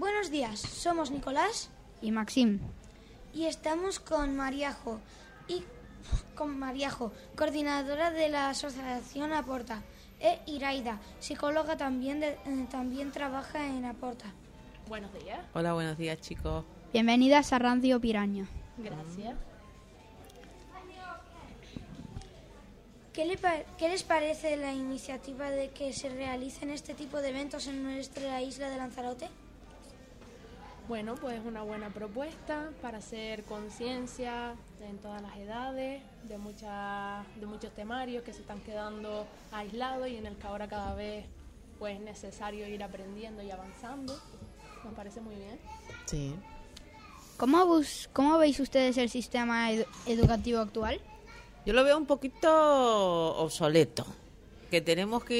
Buenos días, somos Nicolás y Maxim. y estamos con Mariajo y con Mariajo, coordinadora de la asociación Aporta, e Iraida, psicóloga también de- eh, también trabaja en Aporta. Buenos días, Hola, buenos días chicos. Bienvenidas a Radio Piraña. gracias. ¿Qué, le qué les parece la iniciativa de que se realicen este tipo de eventos en nuestra isla de Lanzarote? Bueno, pues una buena propuesta para hacer conciencia en todas las edades, de, muchas de muchos temarios que se están quedando aislados y en el que ahora cada vez pues es necesario ir aprendiendo y avanzando. Me parece muy bien. Sí. ¿Cómo, bus- cómo veis ustedes el sistema edu- educativo actual? Yo lo veo un poquito obsoleto, que tenemos que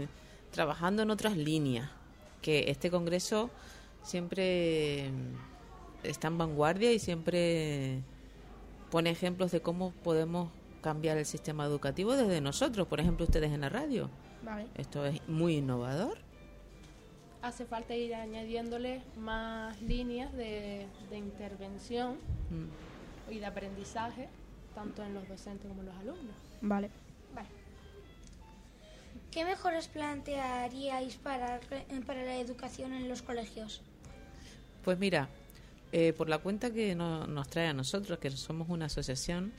ir trabajando en otras líneas, que este Congreso siempre está en vanguardia y siempre pone ejemplos de cómo podemos cambiar el sistema educativo desde nosotros, por ejemplo ustedes en la radio. Vale. Esto es muy innovador. Hace falta ir añadiéndole más líneas de, de intervención Mm. y de aprendizaje, tanto en los docentes como en los alumnos. Vale. ¿Qué mejoras plantearíais para, re- para la educación en los colegios? Pues mira, eh, por la cuenta que no- nos trae a nosotros, que somos una asociación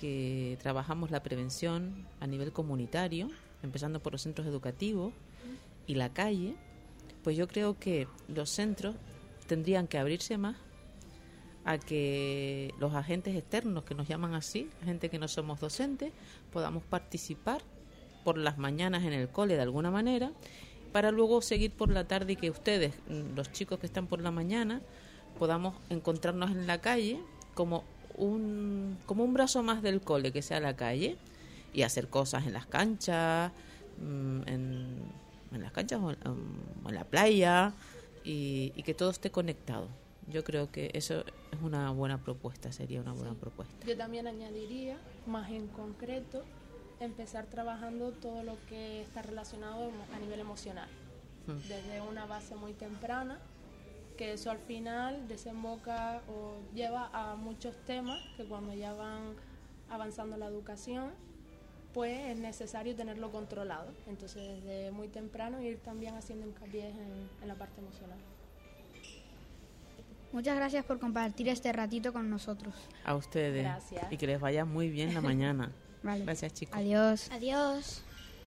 que trabajamos la prevención a nivel comunitario, empezando por los centros educativos y la calle, pues yo creo que los centros tendrían que abrirse más a que los agentes externos, que nos llaman así, gente que no somos docentes, podamos participar por las mañanas en el cole de alguna manera, para luego seguir por la tarde y que ustedes, mm, los chicos que están por la mañana, podamos encontrarnos en la calle como un, como un brazo más del cole, que sea la calle, y hacer cosas en las canchas, mm, en, en las canchas o en, o en la playa, y, y que todo esté conectado. Yo creo que eso es una buena propuesta, sería una buena propuesta. Yo también añadiría, más en concreto, empezar trabajando todo lo que está relacionado a nivel emocional, Mm. desde una base muy temprana, que eso al final desemboca o lleva a muchos temas que cuando ya van avanzando la educación, pues es necesario tenerlo controlado. Entonces, desde muy temprano ir también haciendo hincapié en, en la parte emocional. Muchas gracias por compartir este ratito con nosotros. A ustedes. Gracias. Y que les vaya muy bien la mañana. Vale. Gracias, chicos. Adiós. Adiós.